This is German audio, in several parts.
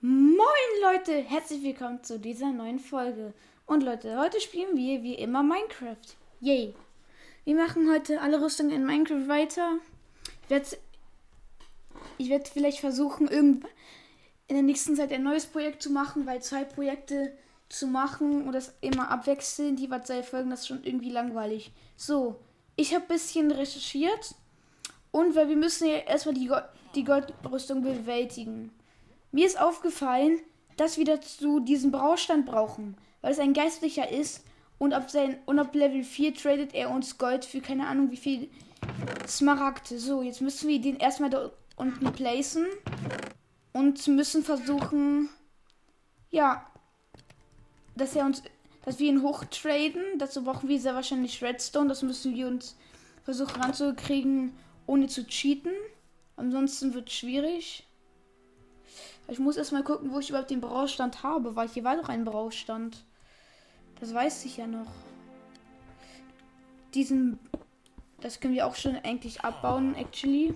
Moin Leute, herzlich willkommen zu dieser neuen Folge. Und Leute, heute spielen wir wie immer Minecraft. Yay! Wir machen heute alle Rüstungen in Minecraft weiter. Ich werde ich werd vielleicht versuchen, irgend in der nächsten Zeit ein neues Projekt zu machen, weil zwei Projekte zu machen und das immer abwechseln, die was sei folgen, das ist schon irgendwie langweilig. So, ich habe ein bisschen recherchiert und weil wir müssen ja erstmal die, Go die Goldrüstung bewältigen. Mir ist aufgefallen, dass wir dazu diesen Braustand brauchen, weil es ein Geistlicher ist und ab, sein, und ab Level 4 tradet er uns Gold für keine Ahnung wie viel Smaragde. So, jetzt müssen wir den erstmal da unten placen und müssen versuchen, ja, dass er uns, dass wir ihn hochtraden. Dazu brauchen wir sehr wahrscheinlich Redstone. Das müssen wir uns versuchen ranzukriegen, ohne zu cheaten. Ansonsten wird es schwierig. Ich muss erstmal gucken, wo ich überhaupt den Braustand habe, weil hier war doch ein Braustand. Das weiß ich ja noch. Diesen. Das können wir auch schon eigentlich abbauen, actually.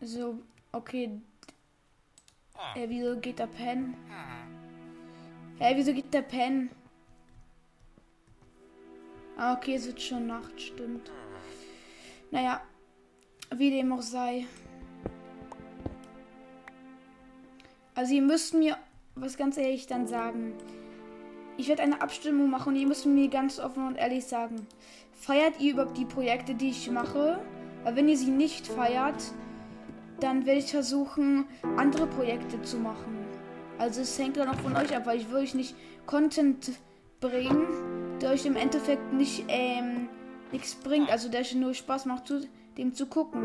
So, okay. Hä, wieso geht der Pen? Hä, wieso geht der Pen? Ah, okay, es wird schon Nacht, stimmt. Naja, wie dem auch sei. Also ihr müsst mir was ganz ehrlich dann sagen. Ich werde eine Abstimmung machen und ihr müsst mir ganz offen und ehrlich sagen. Feiert ihr überhaupt die Projekte, die ich mache? Weil wenn ihr sie nicht feiert, dann werde ich versuchen, andere Projekte zu machen. Also es hängt dann auch von euch ab, weil ich will euch nicht Content bringen, der euch im Endeffekt nicht ähm, nichts bringt. Also der euch nur Spaß macht, zu, dem zu gucken.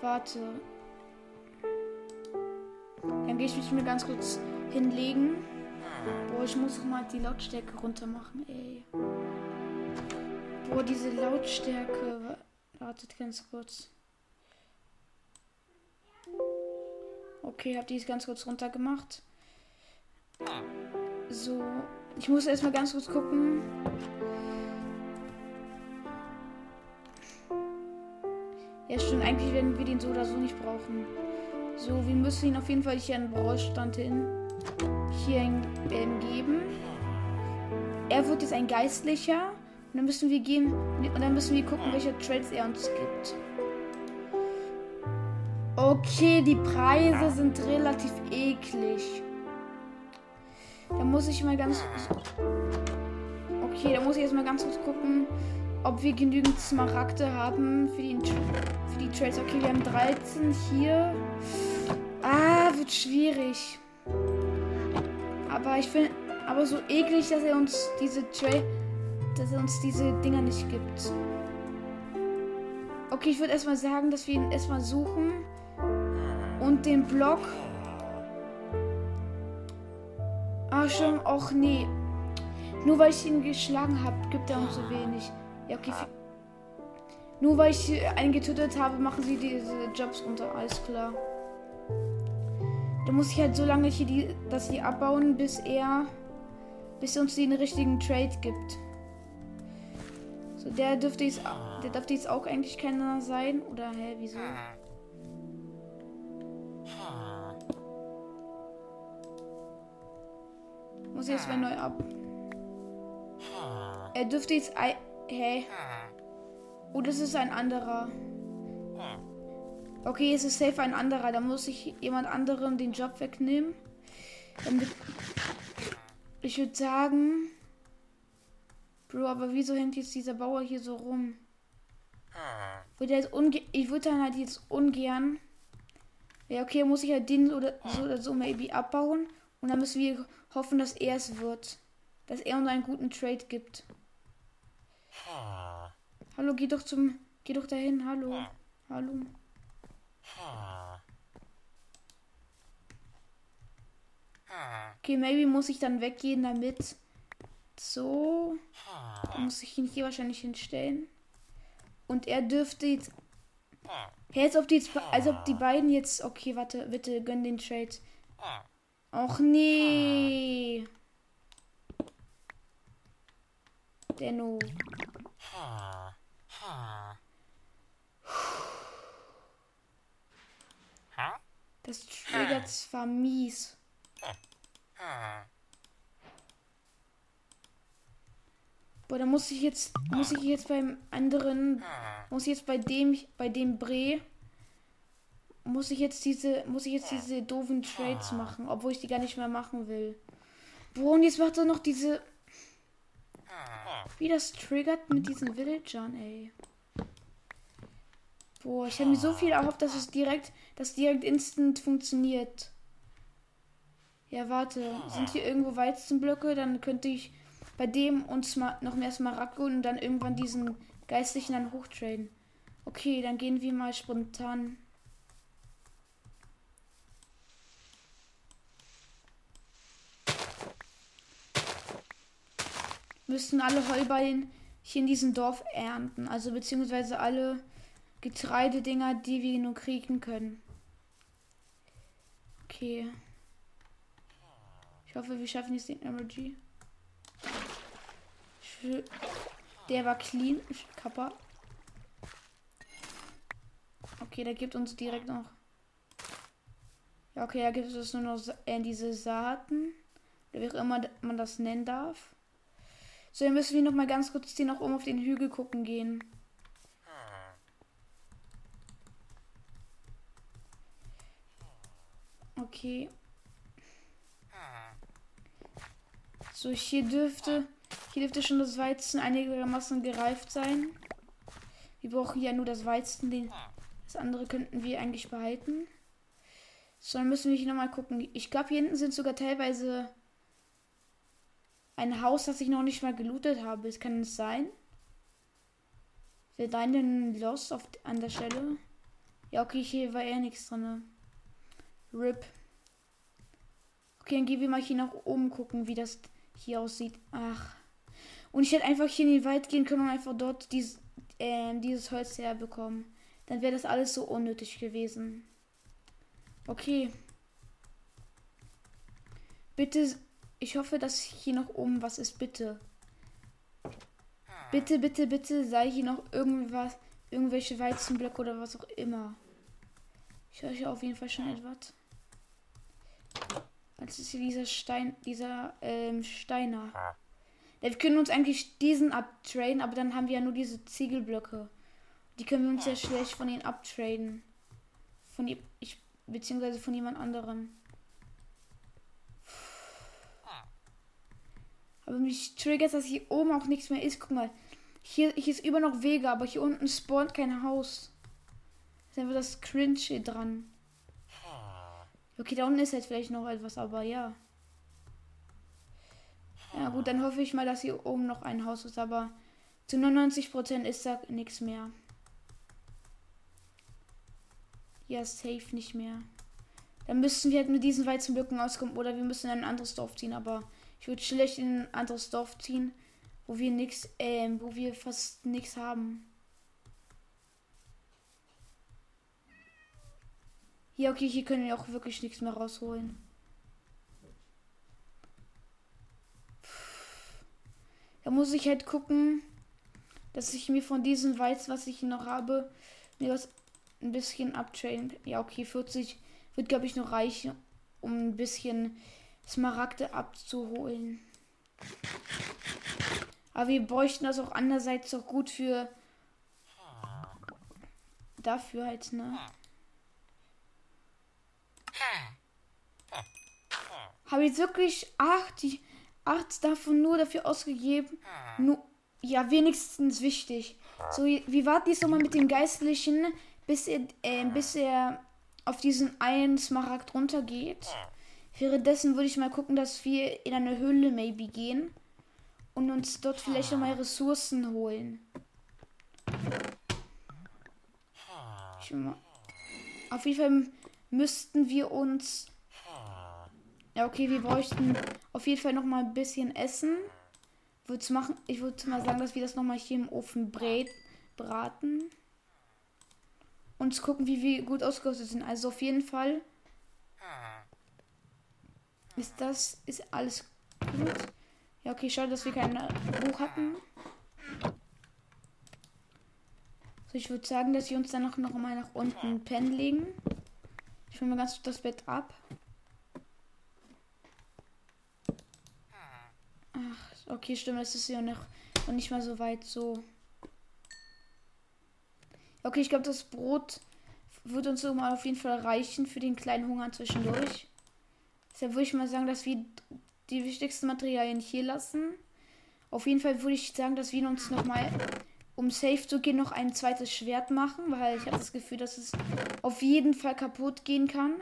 Warte. Dann gehe ich mich mir ganz kurz hinlegen. Boah, ich muss mal die Lautstärke runter machen, ey. Boah, diese Lautstärke. Wartet ganz kurz. Okay, hab die ganz kurz runter gemacht. So, ich muss erstmal ganz kurz gucken. Ja, stimmt, eigentlich werden wir den so oder so nicht brauchen. So, wir müssen ihn auf jeden Fall hier einen Braustand hin. Hier ähm, geben. Er wird jetzt ein Geistlicher. Und dann müssen wir gehen. Und dann müssen wir gucken, welche Trades er uns gibt. Okay, die Preise sind relativ eklig. Da muss ich mal ganz. Okay, da muss ich jetzt mal ganz kurz gucken, ob wir genügend Smaragde haben für die, für die Trades. Okay, wir haben 13 hier. Ah, wird schwierig. Aber ich finde, aber so eklig, dass er uns diese Trade, dass er uns diese Dinger nicht gibt. Okay, ich würde erstmal sagen, dass wir ihn erstmal suchen und den Block. Ah, schon, auch nee. Nur weil ich ihn geschlagen habe, gibt er uns so wenig. Ja, okay. Nur weil ich einen getötet habe, machen sie diese Jobs runter. Alles klar. Da muss ich halt so lange hier die, das hier abbauen, bis er, bis er uns den richtigen Trade gibt. So, der dürfte jetzt, der dürfte jetzt auch eigentlich keiner sein. Oder, hä, wieso? Muss ich jetzt mal neu ab. Er dürfte jetzt, hä? Oh, das ist ein anderer. Okay, es ist safe ein anderer. Da muss ich jemand anderem den Job wegnehmen. ich würde sagen. Bro, aber wieso hängt jetzt dieser Bauer hier so rum? ich würde dann halt jetzt ungern. Ja, okay, muss ich halt den oder so oder so maybe abbauen. Und dann müssen wir hoffen, dass er es wird. Dass er uns einen guten Trade gibt. Hallo, geh doch zum. Geh doch dahin. Hallo. Hallo. Okay, maybe muss ich dann weggehen damit. So. Da muss ich ihn hier wahrscheinlich hinstellen. Und er dürfte jetzt. Hey, als ob die jetzt, als ob die beiden jetzt. Okay, warte, bitte gönn den Trade. Och nee. Denno. Das triggert zwar mies. Boah, da muss ich jetzt, muss ich jetzt beim anderen, muss ich jetzt bei dem, bei dem Bre, muss ich jetzt diese, muss ich jetzt diese doofen Trades machen, obwohl ich die gar nicht mehr machen will. Boah, und jetzt macht er noch diese, wie das triggert mit diesen Villagern, ey. Boah, ich habe mir so viel erhofft, dass es direkt, dass direkt instant funktioniert. Ja, warte. Sind hier irgendwo Weizenblöcke? Dann könnte ich bei dem uns noch mehr Smaragd und dann irgendwann diesen Geistlichen dann hochtraden. Okay, dann gehen wir mal spontan. Müssten alle Heuballen hier in diesem Dorf ernten. Also beziehungsweise alle Getreidedinger, die wir nur kriegen können. Okay. Ich hoffe, wir schaffen jetzt den Energy. Der war clean. Kappa. Okay, der gibt uns direkt noch. Ja, okay, da gibt es nur noch äh, diese Saaten. Wie auch immer man das nennen darf. So, dann müssen wir noch mal ganz kurz die noch oben auf den Hügel gucken gehen. Okay. So, hier dürfte, hier dürfte schon das Weizen einigermaßen gereift sein. Wir brauchen ja nur das Weizen, den, das andere könnten wir eigentlich behalten. So, dann müssen wir hier nochmal gucken. Ich glaube, hier hinten sind sogar teilweise ein Haus, das ich noch nicht mal gelootet habe. Es kann es sein? Wer deinen Lost auf, an der Stelle? Ja, okay, hier war eher nichts drin. RIP. Okay, dann gehen wir mal hier nach oben gucken, wie das hier aussieht. Ach. Und ich hätte einfach hier in den Wald gehen können und einfach dort dies, äh, dieses Holz herbekommen. Dann wäre das alles so unnötig gewesen. Okay. Bitte, ich hoffe, dass hier noch oben was ist. Bitte. Bitte, bitte, bitte sei hier noch irgendwas, irgendwelche Weizenblöcke oder was auch immer. Ich höre hier auf jeden Fall schon etwas. Das ist hier dieser Stein, dieser ähm, Steiner. Ja, wir können uns eigentlich diesen abtraden, aber dann haben wir ja nur diese Ziegelblöcke. Die können wir uns ja schlecht von ihnen abtraden. Von ich beziehungsweise von jemand anderem. Aber mich triggert, dass hier oben auch nichts mehr ist. Guck mal. Hier, hier ist über noch Wege, aber hier unten spawnt kein Haus. Ist einfach das Cringe dran. Okay, da unten ist jetzt vielleicht noch etwas, aber ja. Ja gut, dann hoffe ich mal, dass hier oben noch ein Haus ist, aber zu 99% ist da nichts mehr. Ja, safe nicht mehr. Dann müssten wir halt mit diesen Weizenblöcken auskommen oder wir müssen in ein anderes Dorf ziehen, aber ich würde schlecht in ein anderes Dorf ziehen, wo wir nichts, ähm, wo wir fast nichts haben. Ja, okay, hier können wir auch wirklich nichts mehr rausholen. Da muss ich halt gucken, dass ich mir von diesem Weiß, was ich noch habe, mir was ein bisschen abtrainen. Ja, okay, 40 wird, glaube ich, noch reichen, um ein bisschen Smaragde abzuholen. Aber wir bräuchten das auch andererseits auch gut für dafür halt, ne? Habe ich wirklich acht, acht davon nur dafür ausgegeben. Nur, ja, wenigstens wichtig. So, wie war dies nochmal mit dem Geistlichen, bis er, äh, bis er auf diesen einen Smaragd runtergeht? Währenddessen würde ich mal gucken, dass wir in eine Höhle maybe gehen und uns dort vielleicht nochmal Ressourcen holen. Auf jeden Fall müssten wir uns ja, okay, wir bräuchten auf jeden Fall noch mal ein bisschen Essen. Würd's machen, ich würde mal sagen, dass wir das noch mal hier im Ofen braten. Und gucken, wie wir gut ausgerüstet sind. Also auf jeden Fall ist das ist alles gut. Ja, okay, schade, dass wir kein Buch hatten. So, ich würde sagen, dass wir uns dann noch, mal nach unten pennen legen. Ich hole mal ganz das Bett ab. Ach, okay, stimmt, es ist ja noch, noch nicht mal so weit so. Okay, ich glaube, das Brot wird uns so mal auf jeden Fall reichen für den kleinen Hunger zwischendurch. Deshalb würde ich mal sagen, dass wir die wichtigsten Materialien hier lassen. Auf jeden Fall würde ich sagen, dass wir uns nochmal, um safe zu gehen, noch ein zweites Schwert machen, weil ich habe das Gefühl, dass es auf jeden Fall kaputt gehen kann.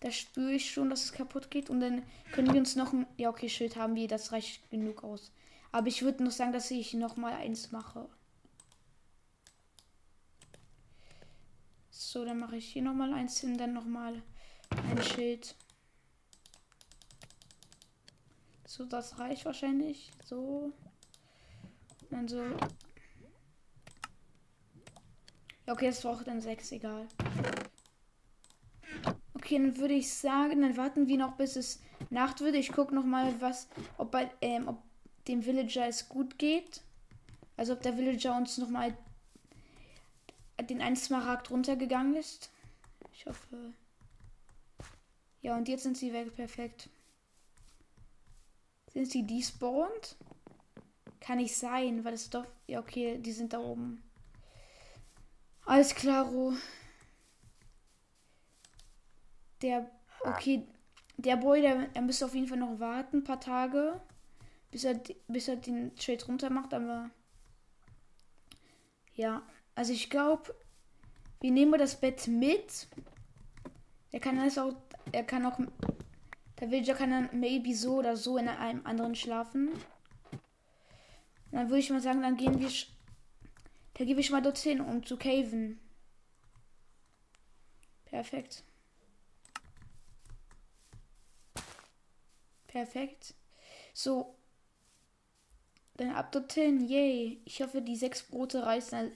Da spüre ich schon, dass es kaputt geht. Und dann können wir uns noch ein. Ja, okay, Schild haben wir, das reicht genug aus. Aber ich würde noch sagen, dass ich nochmal eins mache. So, dann mache ich hier nochmal eins hin, dann nochmal ein Schild. So, das reicht wahrscheinlich. So. Und dann so. Ja, okay, es braucht dann sechs, egal. Okay, dann würde ich sagen, dann warten wir noch, bis es Nacht wird. Ich gucke nochmal, was, ob bei, ähm, ob dem Villager es gut geht. Also ob der Villager uns nochmal den einen Smaragd runtergegangen ist. Ich hoffe. Ja, und jetzt sind sie weg. Perfekt. Sind sie despawned? Kann nicht sein, weil es doch. Ja, okay, die sind da oben. Alles klaro. Der. Okay. Der Boy, der, er müsste auf jeden Fall noch warten, ein paar Tage. Bis er, bis er den Trade runter macht, aber. Ja. Also ich glaube, wir nehmen das Bett mit. Er kann das auch. Er kann auch. Der Villager kann dann maybe so oder so in einem anderen schlafen. Dann würde ich mal sagen, dann gehen wir. Da gebe ich mal dorthin, um zu caven. Perfekt. Perfekt. So. Dann ab dorthin. Yay. Ich hoffe, die sechs Brote reichen.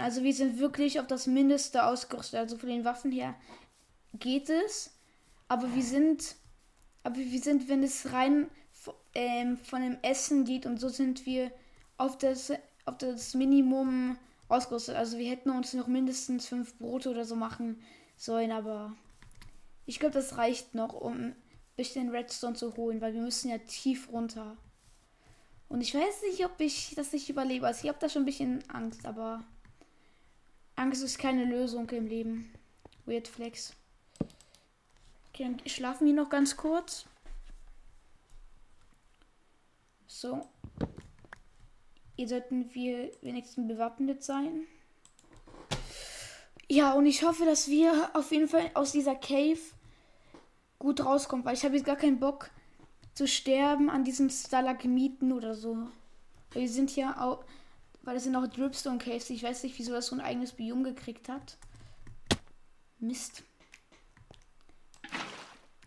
Also wir sind wirklich auf das Mindeste ausgerüstet. Also von den Waffen her geht es. Aber wir sind. Aber wir sind, wenn es rein ähm, von dem Essen geht und so sind wir auf das, auf das Minimum ausgerüstet. Also wir hätten uns noch mindestens fünf Brote oder so machen sollen, aber ich glaube, das reicht noch, um bisschen Redstone zu holen, weil wir müssen ja tief runter. Und ich weiß nicht, ob ich das nicht überlebe. Also ich habe da schon ein bisschen Angst, aber Angst ist keine Lösung im Leben. Weird Flex. Okay, dann schlafen wir noch ganz kurz. So. Hier sollten wir wenigstens bewaffnet sein. Ja, und ich hoffe, dass wir auf jeden Fall aus dieser Cave gut rauskommt, weil ich habe jetzt gar keinen Bock zu sterben an diesen Stalagmiten oder so. Weil wir sind ja auch, weil das sind auch Dripstone Caves. Ich weiß nicht, wieso das so ein eigenes Biom gekriegt hat. Mist.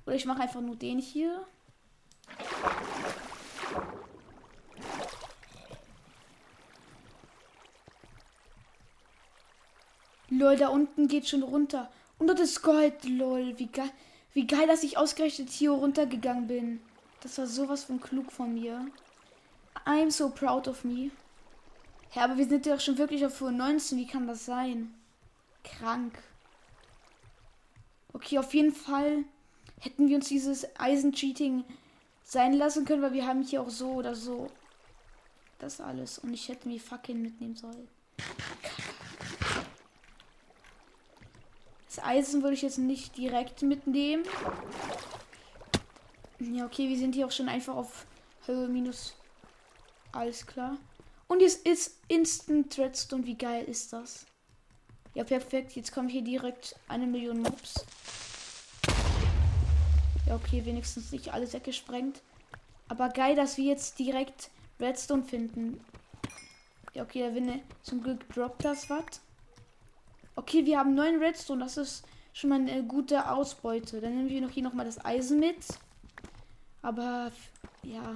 Oder ich mache einfach nur den hier. Lol, da unten geht schon runter. Und das ist Gold, lol. Wie geil. Wie geil, dass ich ausgerechnet hier runtergegangen bin. Das war sowas von klug von mir. I'm so proud of me. Ja, aber wir sind ja schon wirklich auf 19. Wie kann das sein? Krank. Okay, auf jeden Fall hätten wir uns dieses Eisen-Cheating sein lassen können, weil wir haben hier auch so oder so das alles. Und ich hätte mir fucking mitnehmen sollen. Das Eisen würde ich jetzt nicht direkt mitnehmen. Ja, okay, wir sind hier auch schon einfach auf Höhe minus. Alles klar. Und jetzt ist Instant Redstone. Wie geil ist das? Ja, perfekt. Jetzt kommen hier direkt eine Million Mobs. Ja, okay, wenigstens nicht alles weggesprengt. Aber geil, dass wir jetzt direkt Redstone finden. Ja, okay, der Winne. Zum Glück droppt das was. Okay, wir haben neun Redstone. Das ist schon mal eine gute Ausbeute. Dann nehmen wir noch hier nochmal das Eisen mit. Aber ja.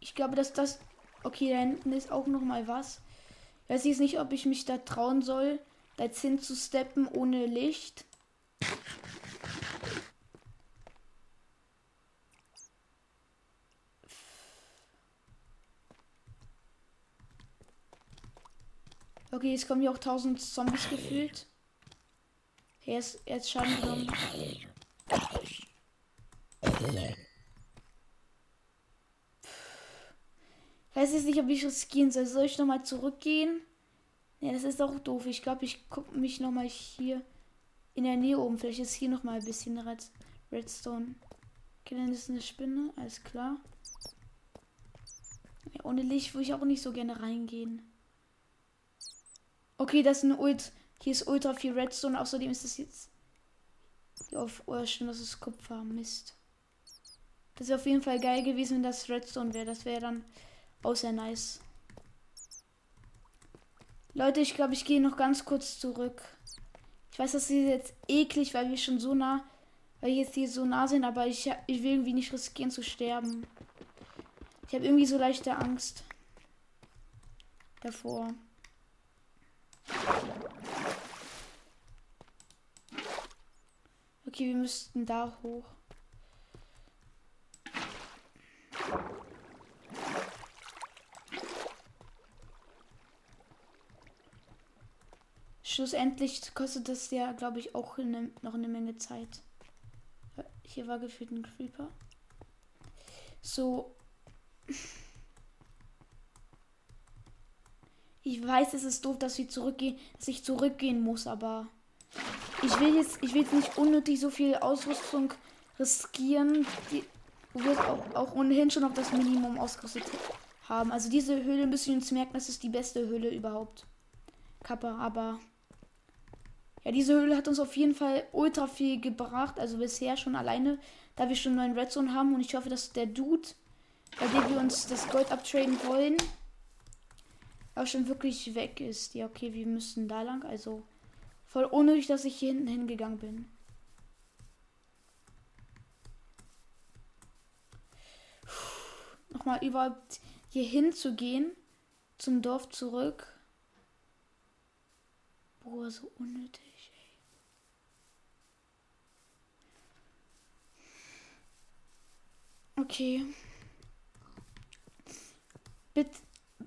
Ich glaube, dass das. Okay, da hinten ist auch noch mal was. Ich weiß jetzt nicht, ob ich mich da trauen soll, da jetzt hin zu steppen ohne Licht. Okay, jetzt kommen hier auch 1000 Zombies gefühlt. Er ist jetzt Schaden genommen. Ich weiß jetzt nicht, ob ich riskieren soll. Soll ich nochmal zurückgehen? Ja, das ist auch doof. Ich glaube, ich gucke mich nochmal hier in der Nähe um. Vielleicht ist hier nochmal ein bisschen Red Redstone. Okay, dann ist eine Spinne. Alles klar. Ja, ohne Licht würde ich auch nicht so gerne reingehen. Okay, das ist ein Ult. Hier ist ultra viel Redstone. Außerdem ist das jetzt. Hier auf. Oh, stimmt, das ist Kupfer. Mist. Das wäre auf jeden Fall geil gewesen, wenn das Redstone wäre. Das wäre dann auch sehr nice. Leute, ich glaube, ich gehe noch ganz kurz zurück. Ich weiß, das ist jetzt eklig, weil wir schon so nah, weil wir jetzt hier so nah sind, aber ich, ich will irgendwie nicht riskieren zu sterben. Ich habe irgendwie so leichte Angst davor. Okay, wir müssten da hoch. Schlussendlich kostet das ja, glaube ich, auch eine, noch eine Menge Zeit. Hier war gefühlt ein Creeper. So. Ich weiß, es ist doof, dass wir zurückgehen, dass ich zurückgehen muss, aber ich will jetzt, ich will jetzt nicht unnötig so viel Ausrüstung riskieren, die, wo auch, auch ohnehin schon auf das Minimum ausgerüstet haben. Also diese Höhle müssen wir uns merken, das ist die beste Höhle überhaupt. Kappa, aber ja, diese Höhle hat uns auf jeden Fall ultra viel gebracht, also bisher schon alleine, da wir schon einen neuen Redstone haben und ich hoffe, dass der Dude, bei dem wir uns das Gold abtraden wollen, auch schon wirklich weg ist. Ja, okay, wir müssen da lang. Also voll unnötig, dass ich hier hinten hingegangen bin. Nochmal überhaupt hier hinzugehen. Zum Dorf zurück. Boah, so unnötig, Okay. Bitte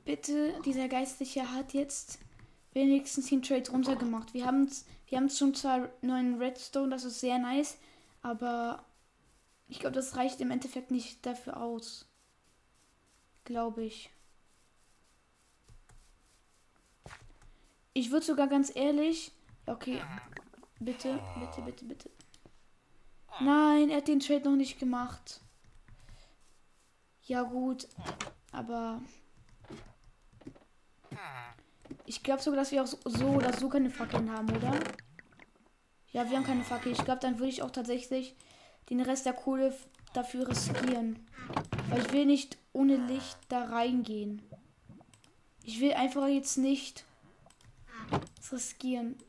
bitte, dieser Geistliche hat jetzt wenigstens den Trade runtergemacht. Wir haben wir haben schon zwar neuen Redstone, das ist sehr nice, aber ich glaube, das reicht im Endeffekt nicht dafür aus. Glaube ich. Ich würde sogar ganz ehrlich. Okay. Bitte, bitte, bitte, bitte. Nein, er hat den Trade noch nicht gemacht. Ja, gut. Aber ich glaube sogar, dass wir auch so, oder so keine Fackeln haben, oder? Ja, wir haben keine Fackel. Ich glaube, dann würde ich auch tatsächlich den Rest der Kohle dafür riskieren. Weil ich will nicht ohne Licht da reingehen. Ich will einfach jetzt nicht riskieren.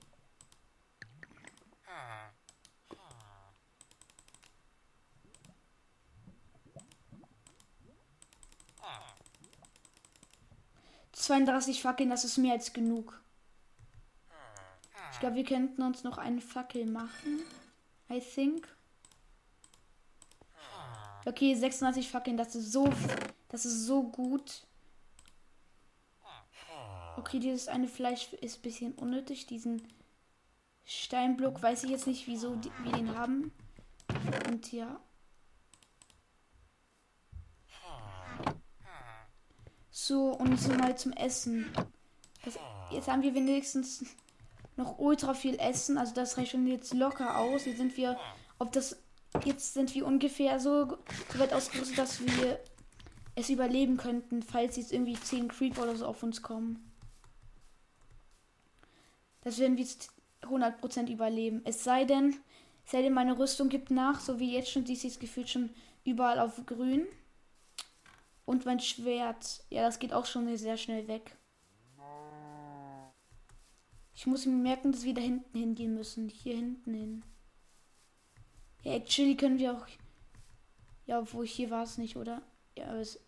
32 Fackeln, das ist mehr als genug. Ich glaube, wir könnten uns noch eine Fackel machen. I think. Okay, 36 Fackeln, das ist so, das ist so gut. Okay, dieses eine Fleisch ist ein bisschen unnötig. Diesen Steinblock weiß ich jetzt nicht, wieso die, wir den haben. Und ja. So, und so mal zum Essen. Das, jetzt haben wir wenigstens noch ultra viel Essen. Also das reicht schon jetzt locker aus. Jetzt sind wir ob das. Jetzt sind wir ungefähr so, so weit ausgerüstet, dass wir es überleben könnten, falls jetzt irgendwie 10 Creeper oder so auf uns kommen. Das werden wir jetzt 100% überleben. Es sei denn, es sei denn, meine Rüstung gibt nach, so wie jetzt schon, die ist jetzt gefühlt schon überall auf grün. Und mein Schwert. Ja, das geht auch schon sehr schnell weg. Ich muss mir merken, dass wir da hinten hingehen müssen. Hier hinten hin. Ja, actually können wir auch. Ja, wo hier war es nicht, oder? Ja, es.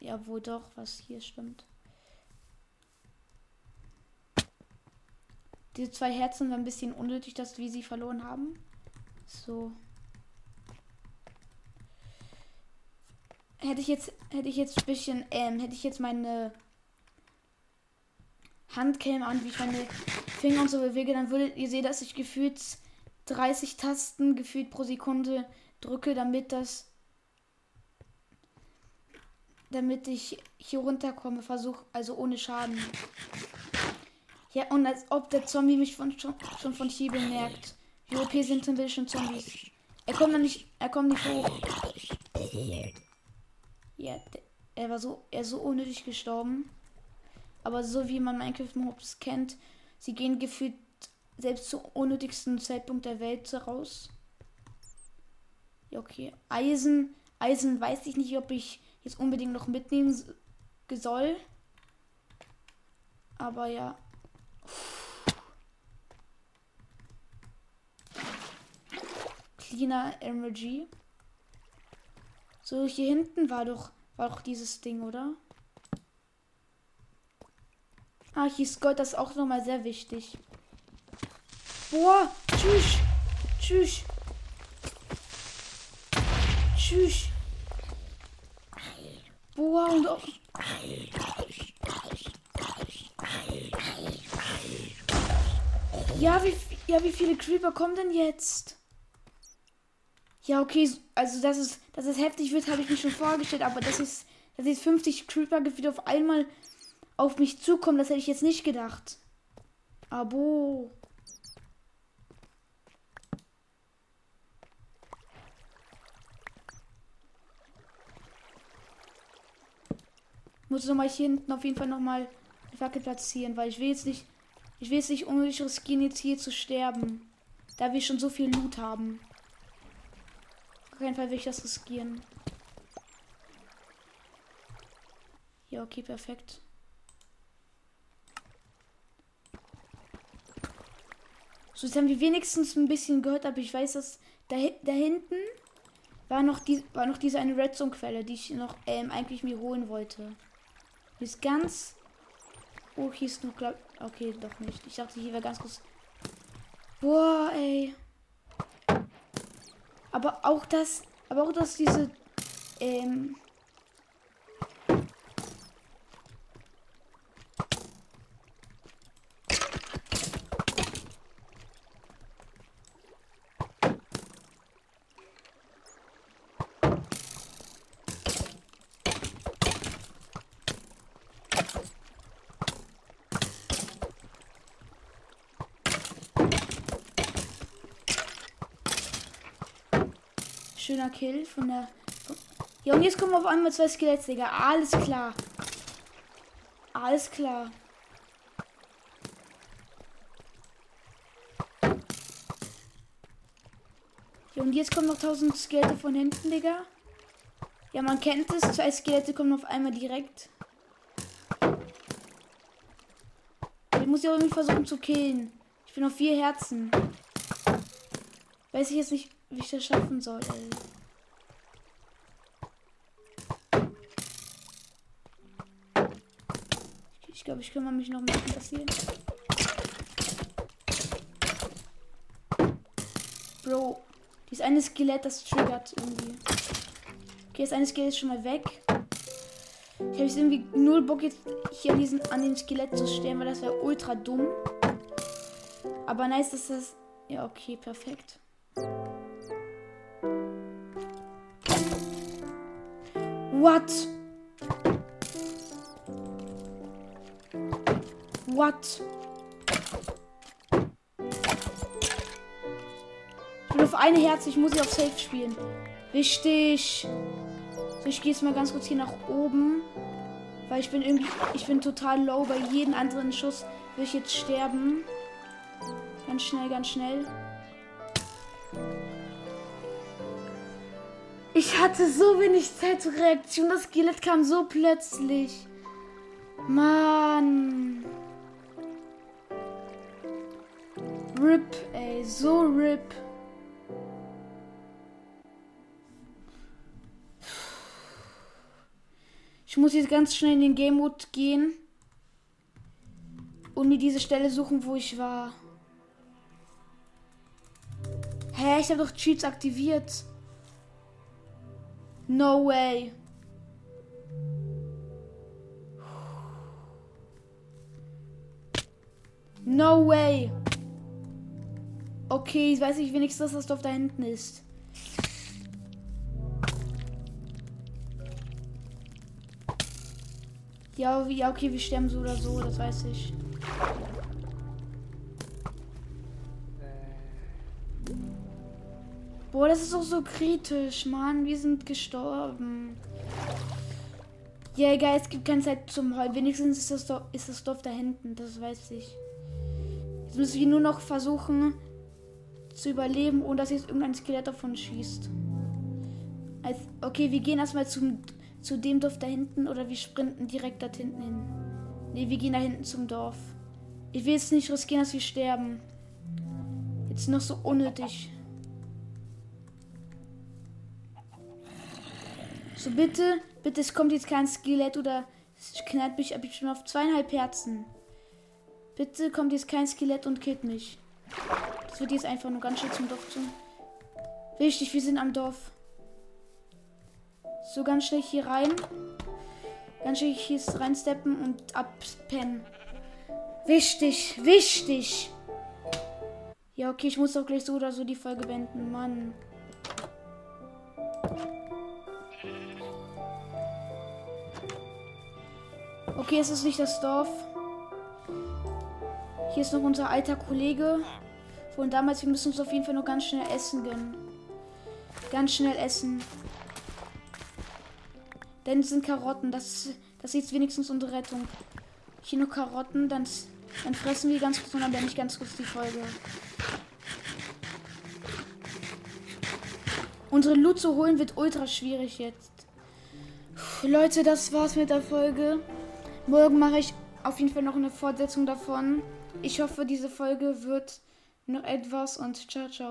Ja, wo doch, was hier stimmt. Diese zwei Herzen waren ein bisschen unnötig, dass wir sie verloren haben. So. Hätte ich jetzt, hätte ich jetzt ein bisschen, ähm, hätte ich jetzt meine Handcam an, wie ich meine Finger und so bewege, dann würdet ihr sehen, dass ich gefühlt 30 Tasten gefühlt pro Sekunde drücke, damit das damit ich hier runterkomme, versuche, also ohne Schaden. Ja, und als ob der Zombie mich von, schon, schon von hier bemerkt. Wie OP sind denn schon Zombies? Er kommt noch nicht, er kommt nicht hoch. Ja, er war so, er ist so unnötig gestorben. Aber so wie man Minecraft-Mobs kennt, sie gehen gefühlt selbst zum unnötigsten Zeitpunkt der Welt raus. Ja, okay. Eisen, Eisen weiß ich nicht, ob ich jetzt unbedingt noch mitnehmen soll. Aber ja. Cleaner Energy. So, hier hinten war doch, war doch dieses Ding, oder? Ah, hier ist Gold, das ist auch nochmal sehr wichtig. Boah, tschüss. Tschüss. Tschüss. Boah, und auch. Ja, wie, ja, wie viele Creeper kommen denn jetzt? Ja, okay, also dass es, dass es heftig wird, habe ich mir schon vorgestellt, aber das ist, dass jetzt 50 Creeper gefühlt auf einmal auf mich zukommen, das hätte ich jetzt nicht gedacht. Abo. Muss nochmal hier hinten auf jeden Fall nochmal eine Fackel platzieren, weil ich will jetzt nicht, ich will jetzt nicht unnötig riskieren, jetzt hier zu sterben. Da wir schon so viel Loot haben. Keinen Fall will ich das riskieren. Ja, okay, perfekt. So, jetzt haben wir wenigstens ein bisschen gehört, aber ich weiß, dass da, da hinten war noch, die, war noch diese eine Redstone-Quelle, die ich noch ähm, eigentlich mir holen wollte. Hier ist ganz. Oh, hier ist noch, glaub. Okay, doch nicht. Ich dachte, hier wäre ganz kurz. Boah, ey. Aber auch das. Aber auch dass diese. Ähm. Schöner Kill von der. Ja, und jetzt kommen auf einmal zwei Skeletts, Digga. Alles klar. Alles klar. Ja, und jetzt kommen noch 1000 Skelette von hinten, Digga. Ja, man kennt es. Zwei Skelette kommen auf einmal direkt. Ich muss ja irgendwie versuchen zu killen. Ich bin auf vier Herzen. Weiß ich jetzt nicht, wie ich das schaffen soll, ey. Ich glaube, ich kümmere mich noch ein bisschen passieren. Bro, dieses eine Skelett, das triggert irgendwie. Okay, das eine Skelett ist schon mal weg. Ich habe jetzt irgendwie null Bock jetzt hier an, diesen, an den Skelett zu sterben, weil das wäre ultra dumm. Aber nice, dass das... Ja, okay, perfekt. What? What? Ich bin auf eine Herz, ich muss sie auf Safe spielen. Wichtig. So, ich gehe jetzt mal ganz kurz hier nach oben. Weil ich bin irgendwie. Ich bin total low. Bei jedem anderen Schuss will ich jetzt sterben. Ganz schnell, ganz schnell. Ich hatte so wenig Zeit zur Reaktion. Das Skelett kam so plötzlich. Mann. RIP, ey. So RIP. Ich muss jetzt ganz schnell in den Game Mode gehen. Und mir diese Stelle suchen, wo ich war. Hä, ich habe doch Cheats aktiviert. No way. No way. Okay, ich weiß nicht wenigstens, dass das Dorf da hinten ist. Ja, okay, wir sterben so oder so, das weiß ich. Boah, das ist doch so kritisch, Mann. Wir sind gestorben. Ja, egal, es gibt keine Zeit zum Heulen. Wenigstens ist das, Dorf, ist das Dorf da hinten, das weiß ich. Jetzt müssen wir nur noch versuchen zu überleben, ohne dass jetzt irgendein Skelett davon schießt. Also, okay, wir gehen erstmal zum, zu dem Dorf da hinten oder wir sprinten direkt da hinten hin. Ne, wir gehen da hinten zum Dorf. Ich will jetzt nicht riskieren, dass wir sterben. Jetzt noch so unnötig. So, bitte, bitte, es kommt jetzt kein Skelett oder es knallt mich ab. Ich bin auf zweieinhalb Herzen. Bitte kommt jetzt kein Skelett und killt mich. Das wird jetzt einfach nur ganz schnell zum Dorf zu. Wichtig, wir sind am Dorf. So ganz schnell hier rein. Ganz schnell hier reinsteppen und abpennen. Wichtig, wichtig. Ja, okay, ich muss auch gleich so oder so die Folge beenden. Mann. Okay, es ist nicht das Dorf. Hier ist noch unser alter Kollege. Von damals, wir müssen uns auf jeden Fall noch ganz schnell essen gönnen. Ganz schnell essen. Denn es sind Karotten. Das, das ist wenigstens unsere Rettung. Hier nur Karotten, dann, dann fressen wir ganz kurz und dann beende ich ganz kurz die Folge. Unsere Loot zu holen wird ultra schwierig jetzt. Puh, Leute, das war's mit der Folge. Morgen mache ich auf jeden Fall noch eine Fortsetzung davon. Ich hoffe, diese Folge wird noch etwas und ciao, ciao.